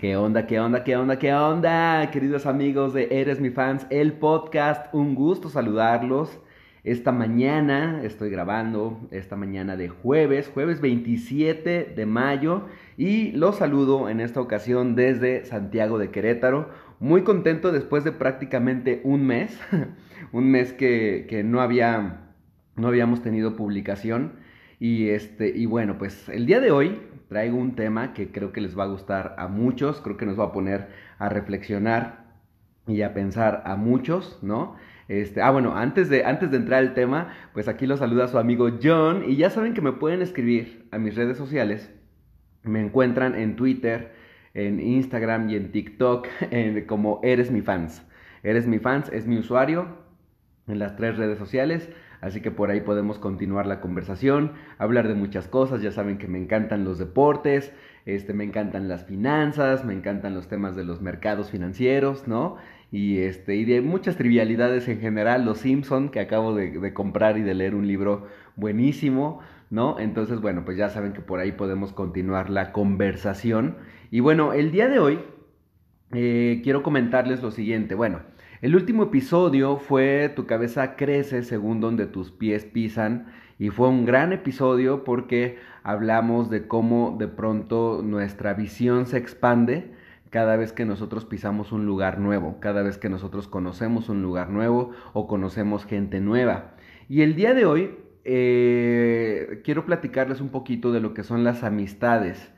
¿Qué onda, qué onda, qué onda, qué onda? Queridos amigos de Eres mi fans, el podcast, un gusto saludarlos. Esta mañana estoy grabando, esta mañana de jueves, jueves 27 de mayo, y los saludo en esta ocasión desde Santiago de Querétaro. Muy contento después de prácticamente un mes, un mes que, que no, había, no habíamos tenido publicación. Y, este, y bueno, pues el día de hoy traigo un tema que creo que les va a gustar a muchos, creo que nos va a poner a reflexionar y a pensar a muchos, ¿no? Este, ah, bueno, antes de, antes de entrar al tema, pues aquí lo saluda su amigo John y ya saben que me pueden escribir a mis redes sociales. Me encuentran en Twitter, en Instagram y en TikTok como Eres mi fans. Eres mi fans es mi usuario en las tres redes sociales. Así que por ahí podemos continuar la conversación, hablar de muchas cosas. Ya saben que me encantan los deportes, este, me encantan las finanzas, me encantan los temas de los mercados financieros, ¿no? Y, este, y de muchas trivialidades en general, Los Simpson, que acabo de, comprar y de leer un libro buenísimo, ¿no? Entonces, bueno, pues ya saben que por ahí podemos continuar la conversación. Y bueno, el día de hoy eh, quiero comentarles lo siguiente. Bueno, el último episodio fue Tu cabeza crece según donde tus pies pisan y fue un gran episodio porque hablamos de cómo de pronto nuestra visión se expande cada vez que nosotros pisamos un lugar nuevo, cada vez que nosotros conocemos un lugar nuevo o conocemos gente nueva. Y el día de hoy eh, quiero platicarles un poquito de lo que son las amistades.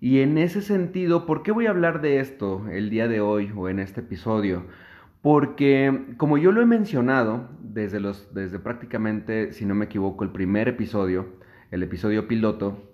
Y en ese sentido, ¿por qué voy a hablar de esto el día de hoy o en este episodio? Porque, como yo lo he mencionado desde, los, desde prácticamente, si no me equivoco, el primer episodio, el episodio piloto,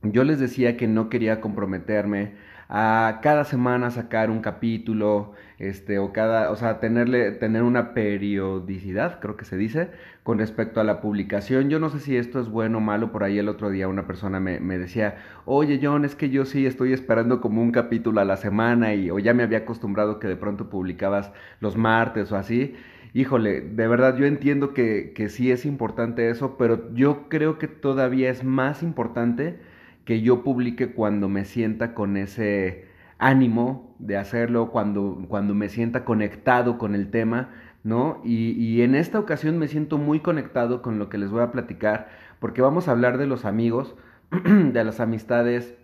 yo les decía que no quería comprometerme a cada semana sacar un capítulo, este, o cada, o sea, tenerle, tener una periodicidad, creo que se dice, con respecto a la publicación. Yo no sé si esto es bueno o malo, por ahí el otro día una persona me, me decía, oye John, es que yo sí estoy esperando como un capítulo a la semana y, o ya me había acostumbrado que de pronto publicabas los martes o así. Híjole, de verdad yo entiendo que, que sí es importante eso, pero yo creo que todavía es más importante que yo publique cuando me sienta con ese ánimo de hacerlo, cuando, cuando me sienta conectado con el tema, ¿no? Y, en esta ocasión me siento muy conectado con lo que les voy a platicar, porque vamos a hablar de los amigos, de las amistades,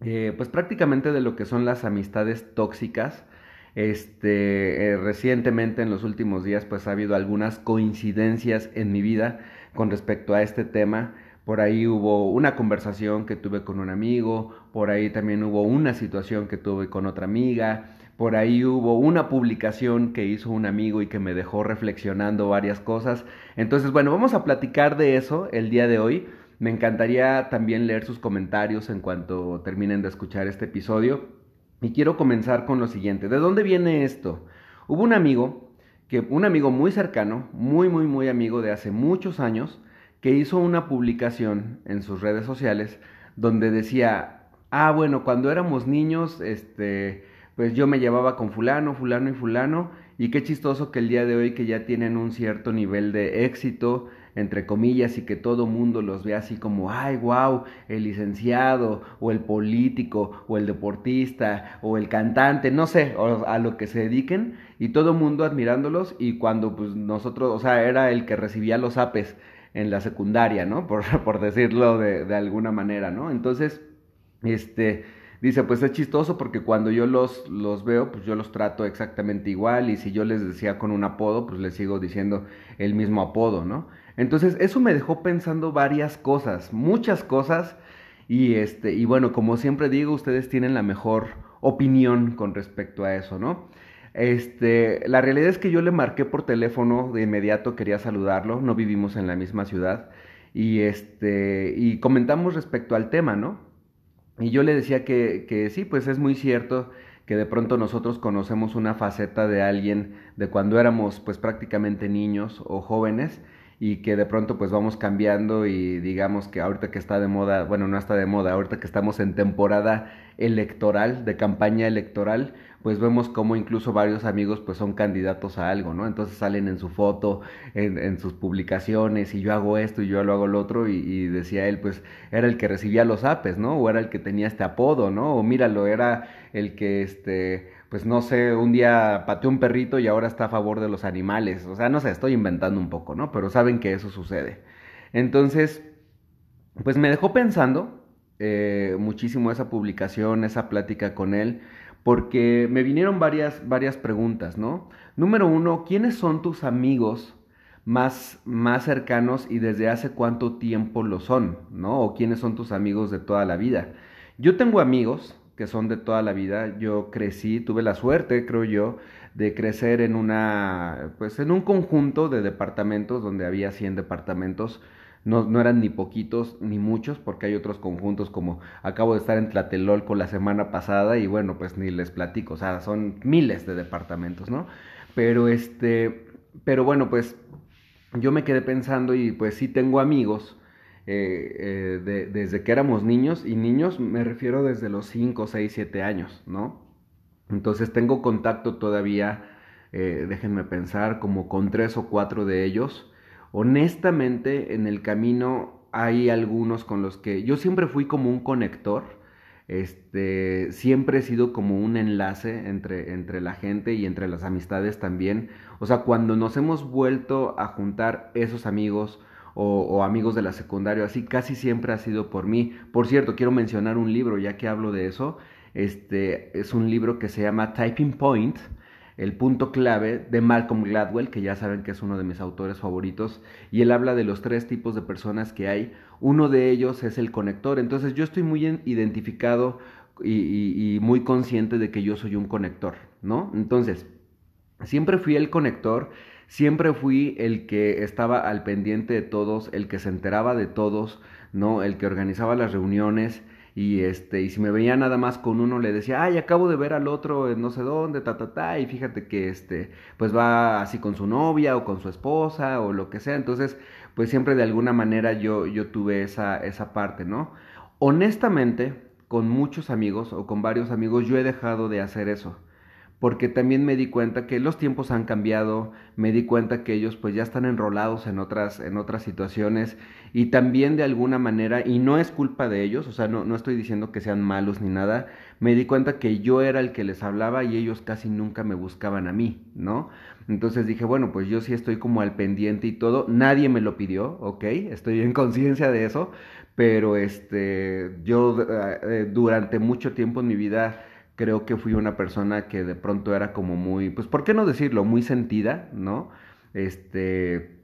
eh, pues prácticamente de lo que son las amistades tóxicas. Este, eh, recientemente en los últimos días pues ha habido algunas coincidencias en mi vida con respecto a este tema por ahí hubo una conversación que tuve con un amigo, por ahí también hubo una situación que tuve con otra amiga, por ahí hubo una publicación que hizo un amigo y que me dejó reflexionando varias cosas. Entonces, bueno, vamos a platicar de eso el día de hoy. Me encantaría también leer sus comentarios en cuanto terminen de escuchar este episodio. Y quiero comenzar con lo siguiente. ¿De dónde viene esto? Hubo un amigo, que, un amigo muy cercano, muy, muy, muy amigo de hace muchos años, que hizo una publicación en sus redes sociales donde decía, ah, bueno, cuando éramos niños, este, pues yo me llevaba con fulano, fulano y fulano, y qué chistoso que el día de hoy que ya tienen un cierto nivel de éxito, entre comillas, y que todo mundo los ve así como, ay, wow, el licenciado, o el político, o el deportista, o el cantante, no sé, a lo que se dediquen, y todo mundo admirándolos, y cuando pues nosotros, o sea, era el que recibía los apes, en la secundaria, ¿no? Por, por decirlo de, de, alguna manera, ¿no? Entonces, este, dice, pues es chistoso porque cuando yo los, los veo, pues yo los trato exactamente igual y si yo les decía con un apodo, pues les sigo diciendo el mismo apodo, ¿no? Entonces, eso me dejó pensando varias cosas, muchas cosas y este, y bueno, como siempre digo, ustedes tienen la mejor opinión con respecto a eso, ¿no? Este, la realidad es que yo le marqué por teléfono de inmediato, quería saludarlo, no vivimos en la misma ciudad y este y comentamos respecto al tema, ¿no? Y yo le decía que, que sí, pues es muy cierto que de pronto nosotros conocemos una faceta de alguien de cuando éramos pues prácticamente niños o jóvenes y que de pronto pues vamos cambiando y digamos que ahorita que está de moda, bueno, no está de moda, ahorita que estamos en temporada electoral, de campaña electoral, pues vemos como incluso varios amigos pues son candidatos a algo, ¿no? Entonces salen en su foto, en, sus publicaciones, y yo hago esto y yo lo hago lo otro, y, decía él, pues era el que recibía los apes, ¿no? O era el que tenía este apodo, ¿no? O míralo, era el que, este, pues no sé, un día pateó un perrito y ahora está a favor de los animales. O sea, no sé, estoy inventando un poco, ¿no? Pero saben que eso sucede. Entonces, pues me dejó pensando eh, muchísimo esa publicación, esa plática con él porque me vinieron varias, varias preguntas, ¿no? Número uno, ¿quiénes son tus amigos más, más cercanos y desde hace cuánto tiempo lo son, ¿no? O quiénes son tus amigos de toda la vida. Yo tengo amigos que son de toda la vida. Yo crecí, tuve la suerte, creo yo, de crecer en una, pues en un conjunto de departamentos donde había 100 departamentos no, no eran ni poquitos ni muchos, porque hay otros conjuntos como acabo de estar en Tlatelolco la semana pasada y bueno, pues ni les platico, o sea, son miles de departamentos, ¿no? Pero este, pero bueno, pues yo me quedé pensando y pues sí tengo amigos eh, eh, desde que éramos niños y niños me refiero desde los 5, 6, 7 años, ¿no? Entonces tengo contacto todavía, eh, déjenme pensar, como con tres o cuatro de ellos honestamente en el camino hay algunos con los que yo siempre fui como un conector, este, siempre he sido como un enlace entre, entre la gente y entre las amistades también. O sea, cuando nos hemos vuelto a juntar esos amigos o, amigos de la secundaria, así casi siempre ha sido por mí. Por cierto, quiero mencionar un libro, ya que hablo de eso. Este es un libro que se llama Typing Point el punto clave de Malcolm Gladwell, que ya saben que es uno de mis autores favoritos, y él habla de los tres tipos de personas que hay. Uno de ellos es el conector, entonces yo estoy muy identificado y, muy consciente de que yo soy un conector, ¿no? Entonces, siempre fui el conector, siempre fui el que estaba al pendiente de todos, el que se enteraba de todos, ¿no? El que organizaba las reuniones, y este y si me veía nada más con uno le decía ay acabo de ver al otro en no sé dónde ta ta ta y fíjate que este pues va así con su novia o con su esposa o lo que sea. Entonces pues siempre de alguna manera yo yo tuve esa esa parte no honestamente con muchos amigos o con varios amigos yo he dejado de hacer eso porque también me di cuenta que los tiempos han cambiado, me di cuenta que ellos pues ya están enrolados en otras, en otras situaciones y también de alguna manera, y no es culpa de ellos, o sea, no, no estoy diciendo que sean malos ni nada, me di cuenta que yo era el que les hablaba y ellos casi nunca me buscaban a mí, ¿no? Entonces dije, bueno, pues yo sí estoy como al pendiente y todo, nadie me lo pidió, ¿ok? Estoy en conciencia de eso, pero este, yo eh, durante mucho tiempo en mi vida creo que fui una persona que de pronto era como muy, pues, ¿por qué no decirlo? Muy sentida, ¿no? Este,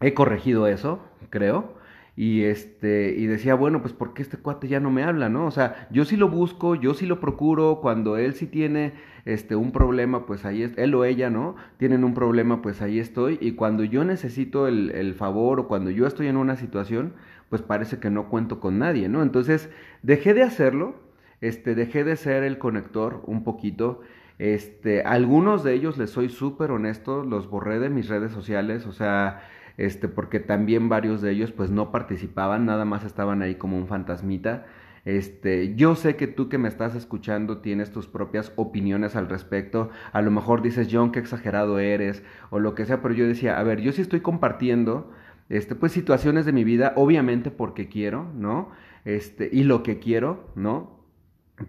he corregido eso, creo. Y este, y decía, bueno, pues ¿por qué este cuate ya no me habla, no? O sea, yo sí lo busco, yo sí lo procuro, cuando él sí tiene este un problema, pues ahí es, él o ella, ¿no? Tienen un problema, pues ahí estoy. Y cuando yo necesito el, el favor o cuando yo estoy en una situación, pues parece que no cuento con nadie, ¿no? Entonces, dejé de hacerlo, este, dejé de ser el conector un poquito. Este, algunos de ellos, les soy súper honesto, los borré de mis redes sociales, o sea, este, porque también varios de ellos pues no participaban, nada más estaban ahí como un fantasmita. Este, yo sé que tú que me estás escuchando tienes tus propias opiniones al respecto. A lo mejor dices, John, qué exagerado eres, o lo que sea, pero yo decía, a ver, yo sí estoy compartiendo, este, pues situaciones de mi vida, obviamente porque quiero, ¿no? Este, y lo que quiero, ¿no?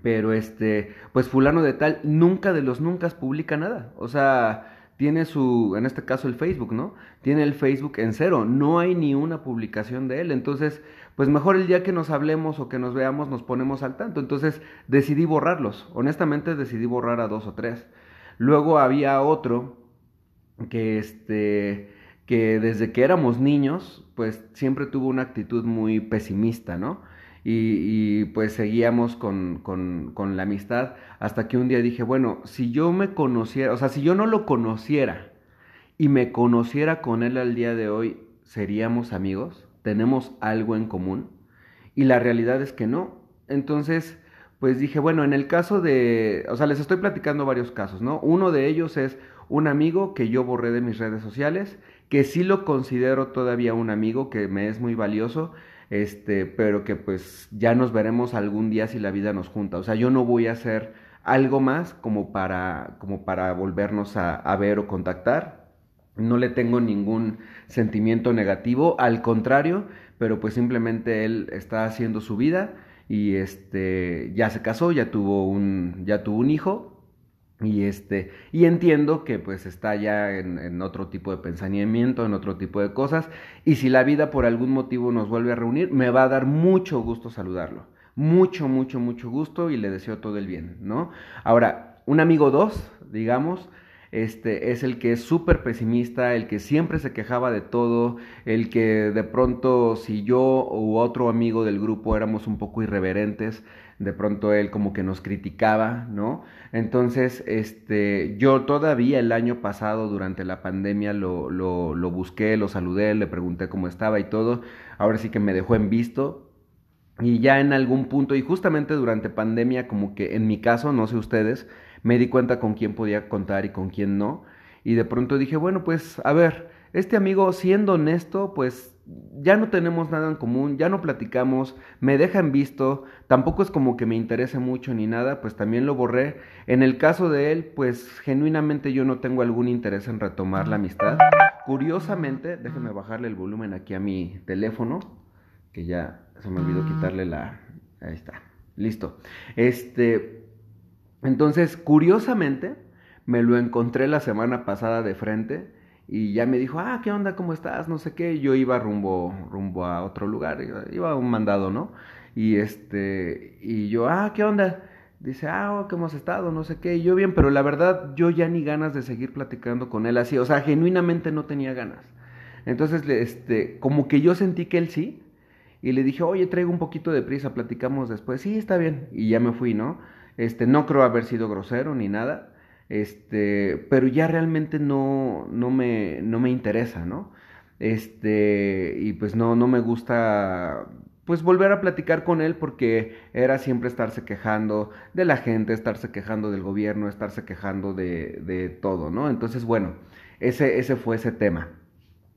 Pero este, pues fulano de tal nunca de los nunca publica nada. O sea, tiene su, en este caso el Facebook, ¿no? Tiene el Facebook en cero, no hay ni una publicación de él. Entonces, pues mejor el día que nos hablemos o que nos veamos nos ponemos al tanto. Entonces decidí borrarlos. Honestamente decidí borrar a dos o tres. Luego había otro que este que desde que éramos niños, pues siempre tuvo una actitud muy pesimista, ¿no? Y, pues seguíamos con, con, con, la amistad hasta que un día dije, bueno, si yo me conociera, o sea, si yo no lo conociera y me conociera con él al día de hoy, ¿seríamos amigos? ¿Tenemos algo en común? Y la realidad es que no. Entonces, pues dije, bueno, en el caso de, o sea, les estoy platicando varios casos, ¿no? Uno de ellos es un amigo que yo borré de mis redes sociales, que sí lo considero todavía un amigo, que me es muy valioso, este, pero que pues ya nos veremos algún día si la vida nos junta. O sea, yo no voy a hacer algo más como para, como para volvernos a, a ver o contactar. No le tengo ningún sentimiento negativo, al contrario, pero pues simplemente él está haciendo su vida y este ya se casó, ya tuvo un ya tuvo un hijo y este, y entiendo que pues está ya en, otro tipo de pensamiento, en otro tipo de cosas, y si la vida por algún motivo nos vuelve a reunir, me va a dar mucho gusto saludarlo. Mucho, mucho, mucho gusto y le deseo todo el bien, ¿no? Ahora, un amigo dos, digamos, este es el que es súper pesimista, el que siempre se quejaba de todo, el que de pronto si yo u otro amigo del grupo éramos un poco irreverentes, de pronto él como que nos criticaba, ¿no? Entonces, este, yo todavía el año pasado durante la pandemia lo, lo, lo busqué, lo saludé, le pregunté cómo estaba y todo, ahora sí que me dejó en visto, y ya en algún punto, y justamente durante pandemia, como que en mi caso, no sé ustedes, me di cuenta con quién podía contar y con quién no. Y de pronto dije, bueno, pues a ver, este amigo, siendo honesto, pues ya no tenemos nada en común, ya no platicamos, me deja en visto, tampoco es como que me interese mucho ni nada, pues también lo borré. En el caso de él, pues genuinamente yo no tengo algún interés en retomar la amistad. Curiosamente, déjenme bajarle el volumen aquí a mi teléfono, que ya se me olvidó quitarle la... Ahí está, listo. Este, entonces, curiosamente, me lo encontré la semana pasada de frente y ya me dijo, ah, ¿qué onda? ¿Cómo estás? No sé qué. Yo iba rumbo, rumbo a otro lugar, iba a un mandado, ¿no? Y este, y yo, ah, ¿qué onda? Dice, ah, oh, ¿qué hemos estado? No sé qué. Y yo bien, pero la verdad, yo ya ni ganas de seguir platicando con él así. O sea, genuinamente no tenía ganas. Entonces, este, como que yo sentí que él sí. Y le dije, oye, traigo un poquito de prisa, platicamos después. Sí, está bien. Y ya me fui, ¿no? Este, no creo haber sido grosero ni nada este, pero ya realmente no, no, me, no me interesa, ¿no? Este, y pues no, no me gusta pues volver a platicar con él porque era siempre estarse quejando de la gente, estarse quejando del gobierno, estarse quejando de, de todo, ¿no? Entonces, bueno, ese, ese fue ese tema.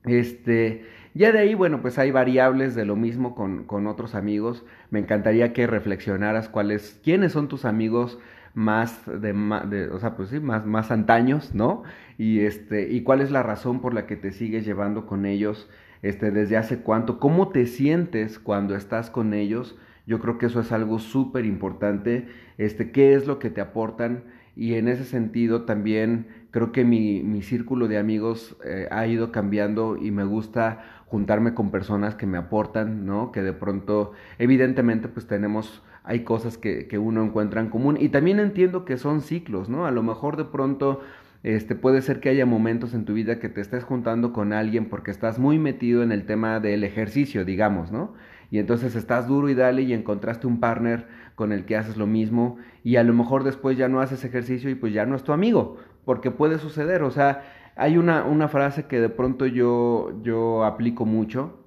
Este, ya de ahí, bueno, pues hay variables de lo mismo con, con otros amigos. Me encantaría que reflexionaras cuáles, quiénes son tus amigos más de, de, o sea, pues sí, más, más antaños, ¿no? Y este, y cuál es la razón por la que te sigues llevando con ellos, este, desde hace cuánto, cómo te sientes cuando estás con ellos. Yo creo que eso es algo súper importante, este, qué es lo que te aportan y en ese sentido también creo que mi, mi círculo de amigos eh, ha ido cambiando y me gusta juntarme con personas que me aportan, ¿no? Que de pronto, evidentemente, pues tenemos hay cosas que, que, uno encuentra en común y también entiendo que son ciclos, ¿no? A lo mejor de pronto este, puede ser que haya momentos en tu vida que te estés juntando con alguien porque estás muy metido en el tema del ejercicio, digamos, ¿no? Y entonces estás duro y dale y encontraste un partner con el que haces lo mismo y a lo mejor después ya no haces ejercicio y pues ya no es tu amigo, porque puede suceder, o sea, hay una, una frase que de pronto yo, yo aplico mucho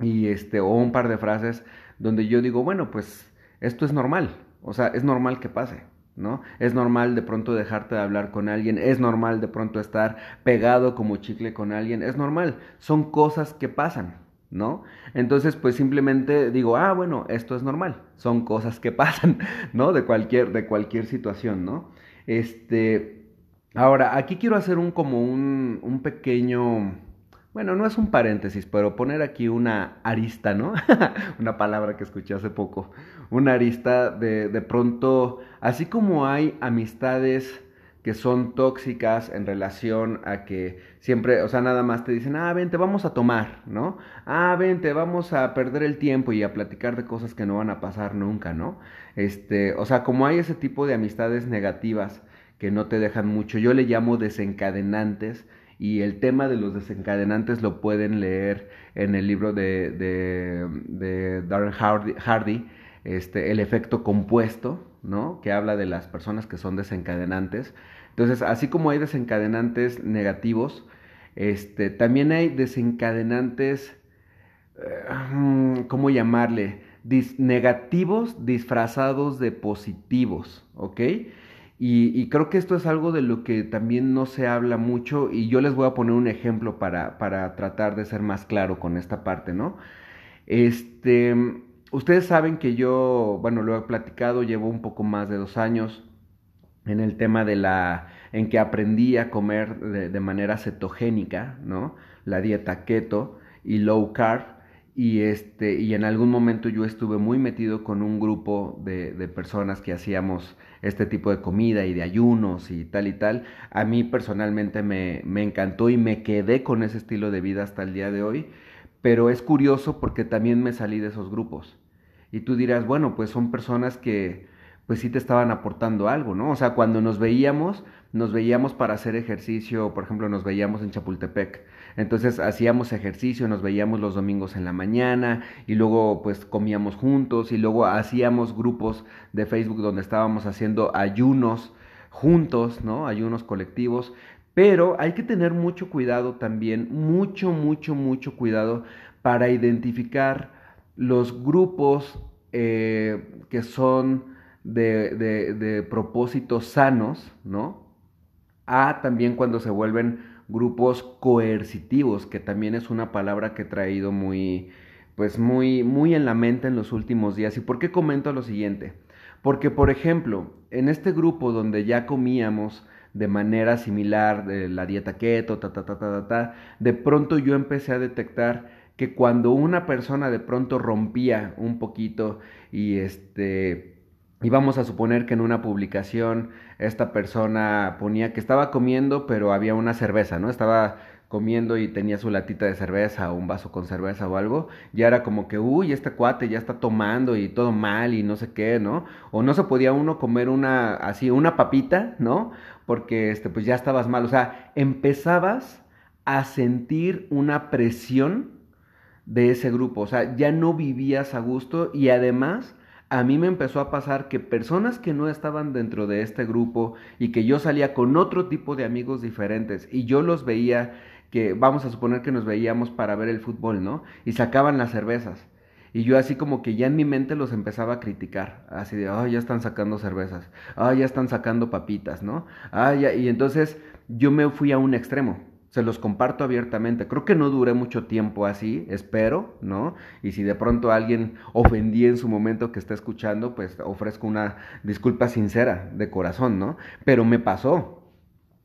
y este, o un par de frases donde yo digo, bueno, pues esto es normal, o sea, es normal que pase, ¿no? Es normal de pronto dejarte de hablar con alguien, es normal de pronto estar pegado como chicle con alguien, es normal, son cosas que pasan, ¿no? Entonces, pues simplemente digo, ah, bueno, esto es normal, son cosas que pasan, ¿no? De cualquier, de cualquier situación, ¿no? Este, ahora, aquí quiero hacer un como un, un pequeño bueno, no es un paréntesis, pero poner aquí una arista, ¿no? una palabra que escuché hace poco. Una arista de, de pronto, así como hay amistades que son tóxicas en relación a que siempre, o sea, nada más te dicen, ah, vente, vamos a tomar, ¿no? Ah, vente, vamos a perder el tiempo y a platicar de cosas que no van a pasar nunca, ¿no? Este, o sea, como hay ese tipo de amistades negativas que no te dejan mucho, yo le llamo desencadenantes, y el tema de los desencadenantes lo pueden leer en el libro de, de, Darren Hardy, este, El efecto compuesto, ¿no? que habla de las personas que son desencadenantes. Entonces, así como hay desencadenantes negativos, este, también hay desencadenantes, eh, ¿cómo llamarle? negativos disfrazados de positivos, ¿ok? Y, creo que esto es algo de lo que también no se habla mucho y yo les voy a poner un ejemplo para, para tratar de ser más claro con esta parte, ¿no? Este, ustedes saben que yo, bueno, lo he platicado, llevo un poco más de dos años en el tema de la, en que aprendí a comer de, de manera cetogénica, ¿no? La dieta keto y low carb y este y en algún momento yo estuve muy metido con un grupo de, de, personas que hacíamos este tipo de comida y de ayunos y tal y tal a mí personalmente me, me encantó y me quedé con ese estilo de vida hasta el día de hoy pero es curioso porque también me salí de esos grupos y tú dirás bueno pues son personas que pues sí te estaban aportando algo, ¿no? O sea, cuando nos veíamos, nos veíamos para hacer ejercicio, por ejemplo, nos veíamos en Chapultepec. Entonces hacíamos ejercicio, nos veíamos los domingos en la mañana y luego pues comíamos juntos y luego hacíamos grupos de Facebook donde estábamos haciendo ayunos juntos, ¿no? Ayunos colectivos. Pero hay que tener mucho cuidado también, mucho, mucho, mucho cuidado para identificar los grupos eh, que son de, de, de propósitos sanos, ¿no? A también cuando se vuelven grupos coercitivos, que también es una palabra que he traído muy, pues muy, muy en la mente en los últimos días. ¿Y por qué comento lo siguiente? Porque, por ejemplo, en este grupo donde ya comíamos de manera similar de la dieta keto, ta, ta, ta, ta, ta, de pronto yo empecé a detectar que cuando una persona de pronto rompía un poquito y este y vamos a suponer que en una publicación esta persona ponía que estaba comiendo, pero había una cerveza, ¿no? Estaba comiendo y tenía su latita de cerveza o un vaso con cerveza o algo, ya era como que, uy, este cuate ya está tomando y todo mal y no sé qué, ¿no? O no se podía uno comer una, así, una papita, ¿no? Porque, este, pues ya estabas mal, o sea, empezabas a sentir una presión de ese grupo, o sea, ya no vivías a gusto y además a mí me empezó a pasar que personas que no estaban dentro de este grupo y que yo salía con otro tipo de amigos diferentes y yo los veía que vamos a suponer que nos veíamos para ver el fútbol, ¿no? Y sacaban las cervezas. Y yo así como que ya en mi mente los empezaba a criticar, así de, ah, ya están sacando cervezas, ah, ya están sacando papitas, ¿no? Ah, ya, y entonces yo me fui a un extremo se los comparto abiertamente. Creo que no duré mucho tiempo así, espero, ¿no? Y si de pronto alguien ofendí en su momento que está escuchando, pues ofrezco una disculpa sincera, de corazón, ¿no? Pero me pasó.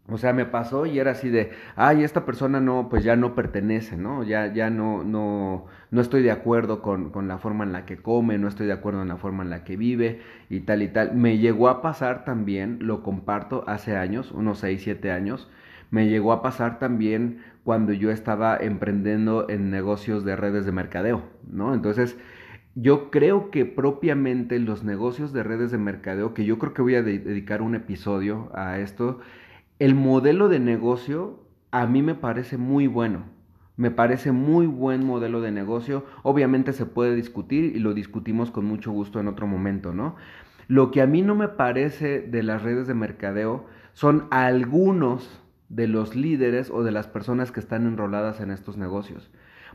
O sea, me pasó y era así de, ay, esta persona no, pues ya no pertenece, ¿no? Ya, ya no, no, no estoy de acuerdo con, con la forma en la que come, no estoy de acuerdo en la forma en la que vive y tal y tal. Me llegó a pasar también, lo comparto hace años, unos 6, 7 años, me llegó a pasar también cuando yo estaba emprendiendo en negocios de redes de mercadeo, ¿no? Entonces, yo creo que propiamente los negocios de redes de mercadeo, que yo creo que voy a dedicar un episodio a esto, el modelo de negocio a mí me parece muy bueno. Me parece muy buen modelo de negocio. Obviamente se puede discutir y lo discutimos con mucho gusto en otro momento, ¿no? Lo que a mí no me parece de las redes de mercadeo son algunos de los líderes o de las personas que están enroladas en estos negocios.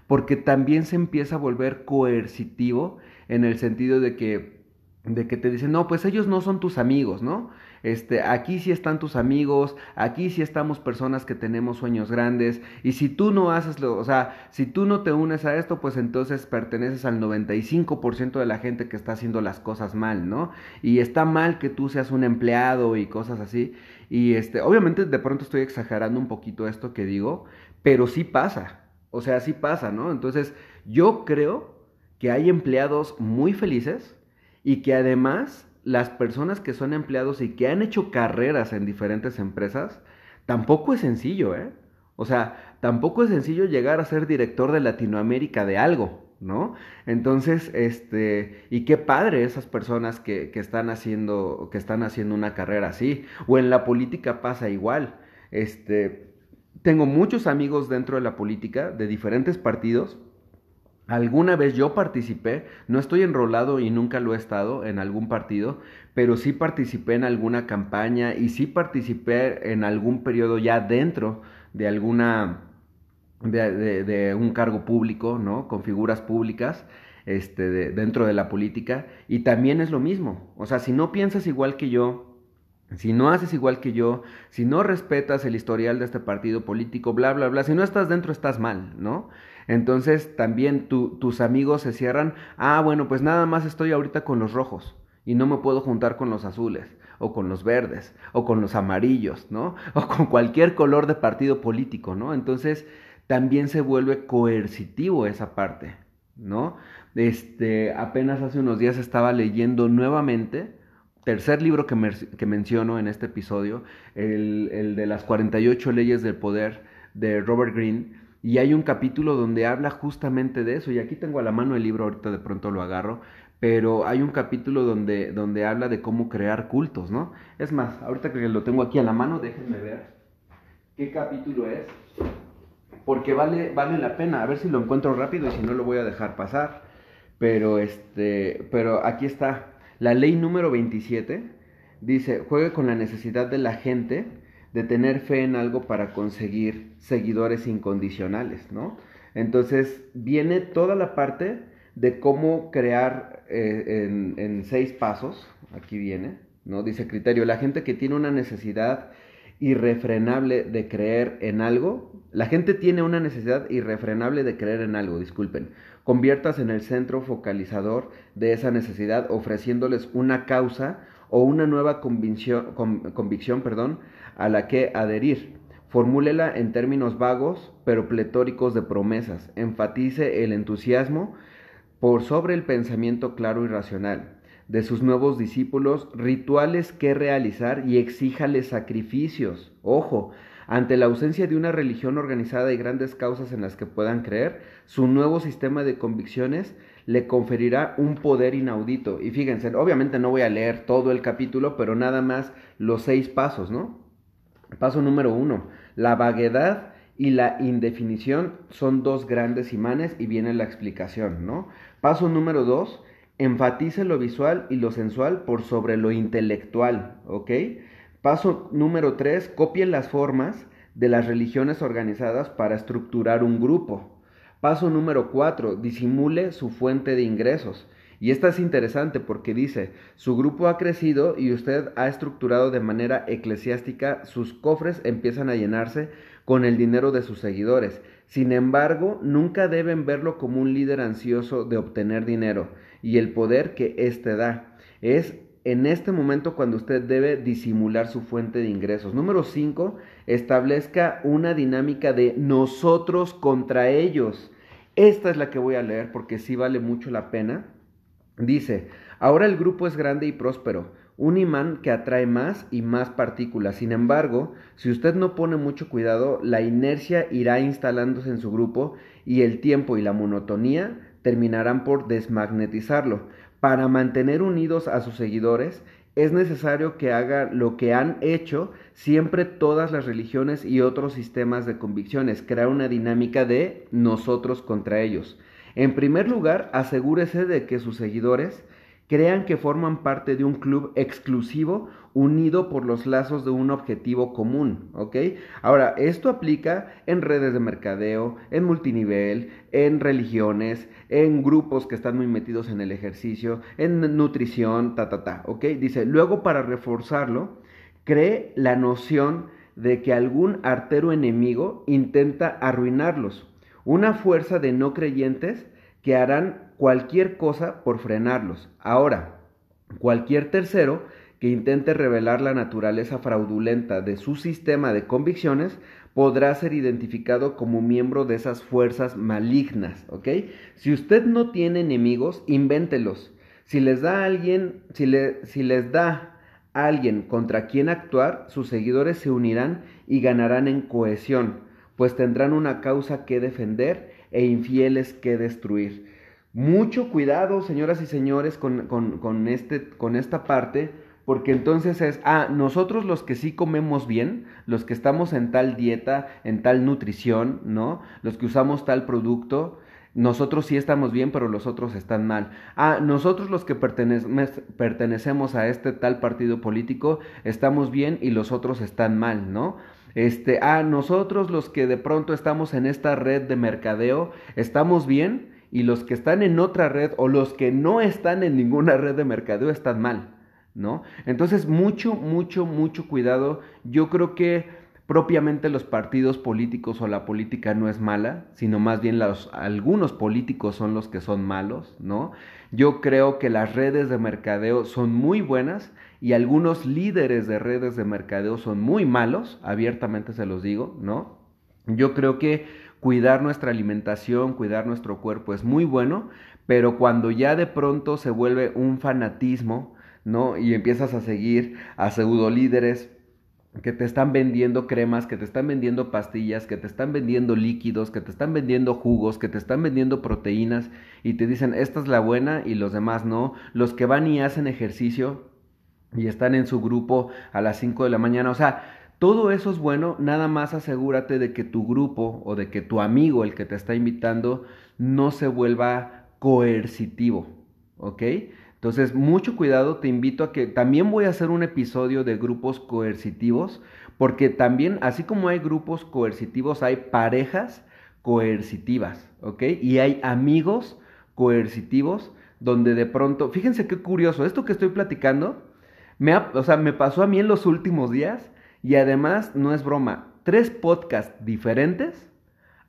Porque también se empieza a volver coercitivo en el sentido de que, de que te dicen, no, pues ellos no son tus amigos, ¿no? Este, aquí sí están tus amigos, aquí sí estamos personas que tenemos sueños grandes, y si tú no haces lo, o sea, si tú no te unes a esto, pues entonces perteneces al 95% de la gente que está haciendo las cosas mal, ¿no? Y está mal que tú seas un empleado y cosas así. Y este, obviamente de pronto estoy exagerando un poquito esto que digo, pero sí pasa. O sea, sí pasa, ¿no? Entonces, yo creo que hay empleados muy felices y que además las personas que son empleados y que han hecho carreras en diferentes empresas, tampoco es sencillo, ¿eh? O sea, tampoco es sencillo llegar a ser director de Latinoamérica de algo, ¿no? Entonces, este, y qué padre esas personas que, que, están haciendo, que están haciendo una carrera así, o en la política pasa igual. Este, tengo muchos amigos dentro de la política, de diferentes partidos, Alguna vez yo participé, no estoy enrolado y nunca lo he estado en algún partido, pero sí participé en alguna campaña y sí participé en algún periodo ya dentro de alguna, de, un cargo público, ¿no? Con figuras públicas, este, de, dentro de la política, y también es lo mismo. O sea, si no piensas igual que yo, si no haces igual que yo, si no respetas el historial de este partido político, bla, bla, bla, si no estás dentro, estás mal, ¿no? Entonces también tus amigos se cierran, ah, bueno, pues nada más estoy ahorita con los rojos y no me puedo juntar con los azules o con los verdes o con los amarillos, ¿no? O con cualquier color de partido político, ¿no? Entonces también se vuelve coercitivo esa parte, ¿no? Este, apenas hace unos días estaba leyendo nuevamente, tercer libro que, que menciono en este episodio, el, el de las 48 leyes del poder de Robert Greene, y hay un capítulo donde habla justamente de eso, y aquí tengo a la mano el libro, ahorita de pronto lo agarro, pero hay un capítulo donde, donde habla de cómo crear cultos, ¿no? Es más, ahorita que lo tengo aquí a la mano, déjenme ver qué capítulo es, porque vale, vale la pena, a ver si lo encuentro rápido y si no lo voy a dejar pasar, pero, este, pero aquí está, la ley número 27 dice, juegue con la necesidad de la gente de tener fe en algo para conseguir seguidores incondicionales, ¿no? Entonces viene toda la parte de cómo crear eh, en, seis pasos, aquí viene, ¿no? Dice criterio, la gente que tiene una necesidad irrefrenable de creer en algo, la gente tiene una necesidad irrefrenable de creer en algo, disculpen, conviertas en el centro focalizador de esa necesidad ofreciéndoles una causa o una nueva convicción, perdón, a la que adherir. Formúlela en términos vagos, pero pletóricos de promesas. Enfatice el entusiasmo por sobre el pensamiento claro y racional de sus nuevos discípulos, rituales que realizar y exíjales sacrificios. Ojo, ante la ausencia de una religión organizada y grandes causas en las que puedan creer, su nuevo sistema de convicciones le conferirá un poder inaudito. Y fíjense, obviamente no voy a leer todo el capítulo, pero nada más los seis pasos, ¿no? Paso número uno, la vaguedad y la indefinición son dos grandes imanes y viene la explicación, ¿no? Paso número dos, enfatice lo visual y lo sensual por sobre lo intelectual, ¿ok? Paso número tres, copie las formas de las religiones organizadas para estructurar un grupo. Paso número cuatro, disimule su fuente de ingresos. Y esta es interesante porque dice, su grupo ha crecido y usted ha estructurado de manera eclesiástica, sus cofres empiezan a llenarse con el dinero de sus seguidores. Sin embargo, nunca deben verlo como un líder ansioso de obtener dinero y el poder que éste da. Es en este momento cuando usted debe disimular su fuente de ingresos. Número 5, establezca una dinámica de nosotros contra ellos. Esta es la que voy a leer porque sí vale mucho la pena. Dice, ahora el grupo es grande y próspero, un imán que atrae más y más partículas. Sin embargo, si usted no pone mucho cuidado, la inercia irá instalándose en su grupo y el tiempo y la monotonía terminarán por desmagnetizarlo. Para mantener unidos a sus seguidores, es necesario que haga lo que han hecho siempre todas las religiones y otros sistemas de convicciones, crear una dinámica de nosotros contra ellos. En primer lugar, asegúrese de que sus seguidores crean que forman parte de un club exclusivo unido por los lazos de un objetivo común, ¿ok? Ahora, esto aplica en redes de mercadeo, en multinivel, en religiones, en grupos que están muy metidos en el ejercicio, en nutrición, ta, ta, ta, ¿ok? Dice, luego para reforzarlo, cree la noción de que algún artero enemigo intenta arruinarlos una fuerza de no creyentes que harán cualquier cosa por frenarlos. Ahora, cualquier tercero que intente revelar la naturaleza fraudulenta de su sistema de convicciones podrá ser identificado como miembro de esas fuerzas malignas, ¿ok? Si usted no tiene enemigos, invéntelos. Si les da alguien, si, le, si les da alguien contra quien actuar, sus seguidores se unirán y ganarán en cohesión pues tendrán una causa que defender e infieles que destruir. Mucho cuidado, señoras y señores, con, este, con esta parte, porque entonces es, ah, nosotros los que sí comemos bien, los que estamos en tal dieta, en tal nutrición, ¿no? Los que usamos tal producto, nosotros sí estamos bien, pero los otros están mal. Ah, nosotros los que pertenecemos a este tal partido político estamos bien y los otros están mal, ¿no? Este, ah, nosotros los que de pronto estamos en esta red de mercadeo, estamos bien y los que están en otra red o los que no están en ninguna red de mercadeo están mal, ¿no? Entonces, mucho, mucho, mucho cuidado. Yo creo que propiamente los partidos políticos o la política no es mala, sino más bien los, algunos políticos son los que son malos, ¿no? Yo creo que las redes de mercadeo son muy buenas y algunos líderes de redes de mercadeo son muy malos, abiertamente se los digo, ¿no? Yo creo que cuidar nuestra alimentación, cuidar nuestro cuerpo es muy bueno, pero cuando ya de pronto se vuelve un fanatismo, ¿no? Y empiezas a seguir a pseudo líderes que te están vendiendo cremas, que te están vendiendo pastillas, que te están vendiendo líquidos, que te están vendiendo jugos, que te están vendiendo proteínas y te dicen esta es la buena y los demás no. Los que van y hacen ejercicio y están en su grupo a las 5 de la mañana, o sea, todo eso es bueno, nada más asegúrate de que tu grupo o de que tu amigo, el que te está invitando, no se vuelva coercitivo, ¿ok? Entonces, mucho cuidado, te invito a que también voy a hacer un episodio de grupos coercitivos, porque también, así como hay grupos coercitivos, hay parejas coercitivas, ¿ok? Y hay amigos coercitivos donde de pronto, fíjense qué curioso, esto que estoy platicando, me o sea, me pasó a mí en los últimos días y además, no es broma, tres podcasts diferentes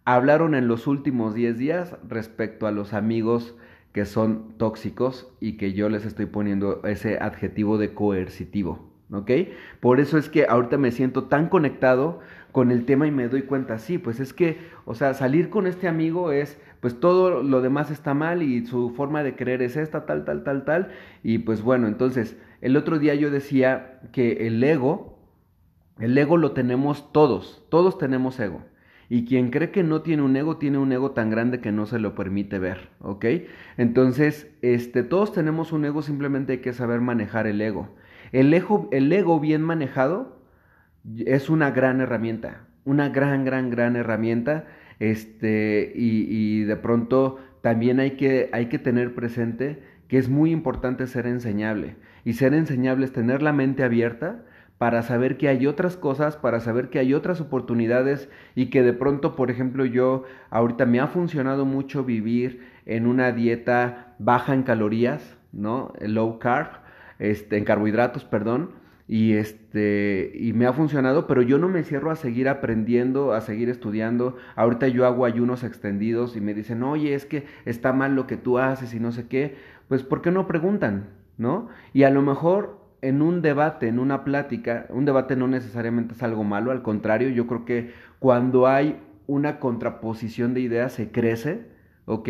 hablaron en los últimos 10 días respecto a los amigos que son tóxicos y que yo les estoy poniendo ese adjetivo de coercitivo, ¿ok? Por eso es que ahorita me siento tan conectado con el tema y me doy cuenta, sí, pues es que, o sea, salir con este amigo es, pues todo lo demás está mal y su forma de creer es esta, tal, tal, tal, tal, y pues bueno, entonces, el otro día yo decía que el ego, el ego lo tenemos todos, todos tenemos ego. Y quien cree que no tiene un ego, tiene un ego tan grande que no se lo permite ver, ¿ok? Entonces, este, todos tenemos un ego, simplemente hay que saber manejar el ego. El ego, el ego bien manejado es una gran herramienta, una gran, gran, gran herramienta. Este, y, de pronto también hay que, hay que tener presente que es muy importante ser enseñable. Y ser enseñable es tener la mente abierta para saber que hay otras cosas, para saber que hay otras oportunidades y que de pronto, por ejemplo, yo ahorita me ha funcionado mucho vivir en una dieta baja en calorías, ¿no? Low carb, este, en carbohidratos, perdón, y este y me ha funcionado, pero yo no me cierro a seguir aprendiendo, a seguir estudiando. Ahorita yo hago ayunos extendidos y me dicen, "Oye, es que está mal lo que tú haces y no sé qué." Pues ¿por qué no preguntan, ¿no? Y a lo mejor en un debate, en una plática, un debate no necesariamente es algo malo, al contrario, yo creo que cuando hay una contraposición de ideas se crece, ¿ok?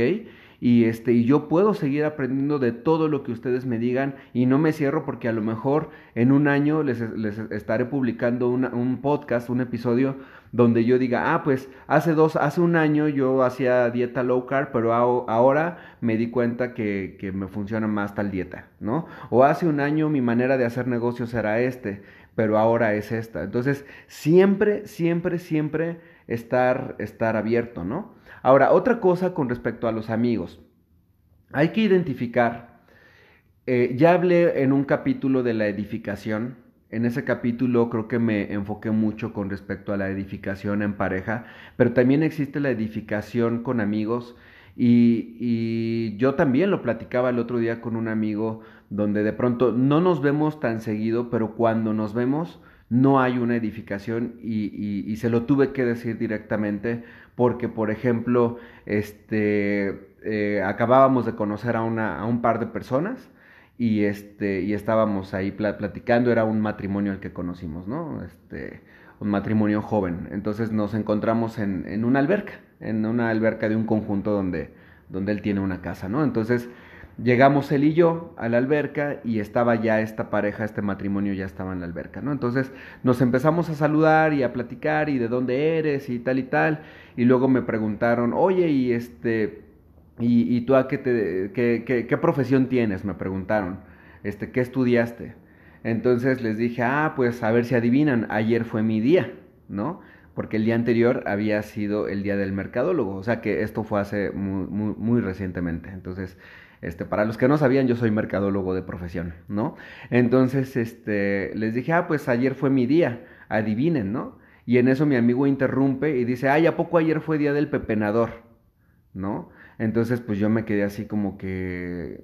y este y yo puedo seguir aprendiendo de todo lo que ustedes me digan y no me cierro porque a lo mejor en un año les, les estaré publicando un podcast, un episodio donde yo diga, ah, pues hace dos, hace un año yo hacía dieta low carb, pero ahora me di cuenta que, que me funciona más tal dieta, ¿no? O hace un año mi manera de hacer negocios era este, pero ahora es esta. Entonces, siempre, siempre, siempre estar, estar abierto, ¿no? Ahora, otra cosa con respecto a los amigos. Hay que identificar, eh, ya hablé en un capítulo de la edificación, en ese capítulo creo que me enfoqué mucho con respecto a la edificación en pareja, pero también existe la edificación con amigos y, yo también lo platicaba el otro día con un amigo donde de pronto no nos vemos tan seguido, pero cuando nos vemos no hay una edificación y, y, se lo tuve que decir directamente porque, por ejemplo, este, eh, acabábamos de conocer a, una, a un par de personas y, este, y estábamos ahí platicando, era un matrimonio el que conocimos, ¿no? Este, un matrimonio joven. Entonces nos encontramos en, en una alberca, en una alberca de un conjunto donde, donde él tiene una casa, ¿no? Entonces Llegamos él y yo a la alberca y estaba ya esta pareja, este matrimonio ya estaba en la alberca, ¿no? Entonces nos empezamos a saludar y a platicar y de dónde eres y tal y tal. Y luego me preguntaron, oye, y este, y, tú a qué, te, qué, qué, profesión tienes? Me preguntaron, este, ¿qué estudiaste? Entonces les dije, ah, pues a ver si adivinan, ayer fue mi día, ¿no? Porque el día anterior había sido el día del mercadólogo, o sea que esto fue hace muy, muy, muy recientemente. Entonces, este, para los que no sabían, yo soy mercadólogo de profesión, ¿no? Entonces, este, les dije, ah, pues ayer fue mi día, adivinen, ¿no? Y en eso mi amigo interrumpe y dice, ay, ¿a poco ayer fue día del pepenador? ¿No? Entonces, pues yo me quedé así como que,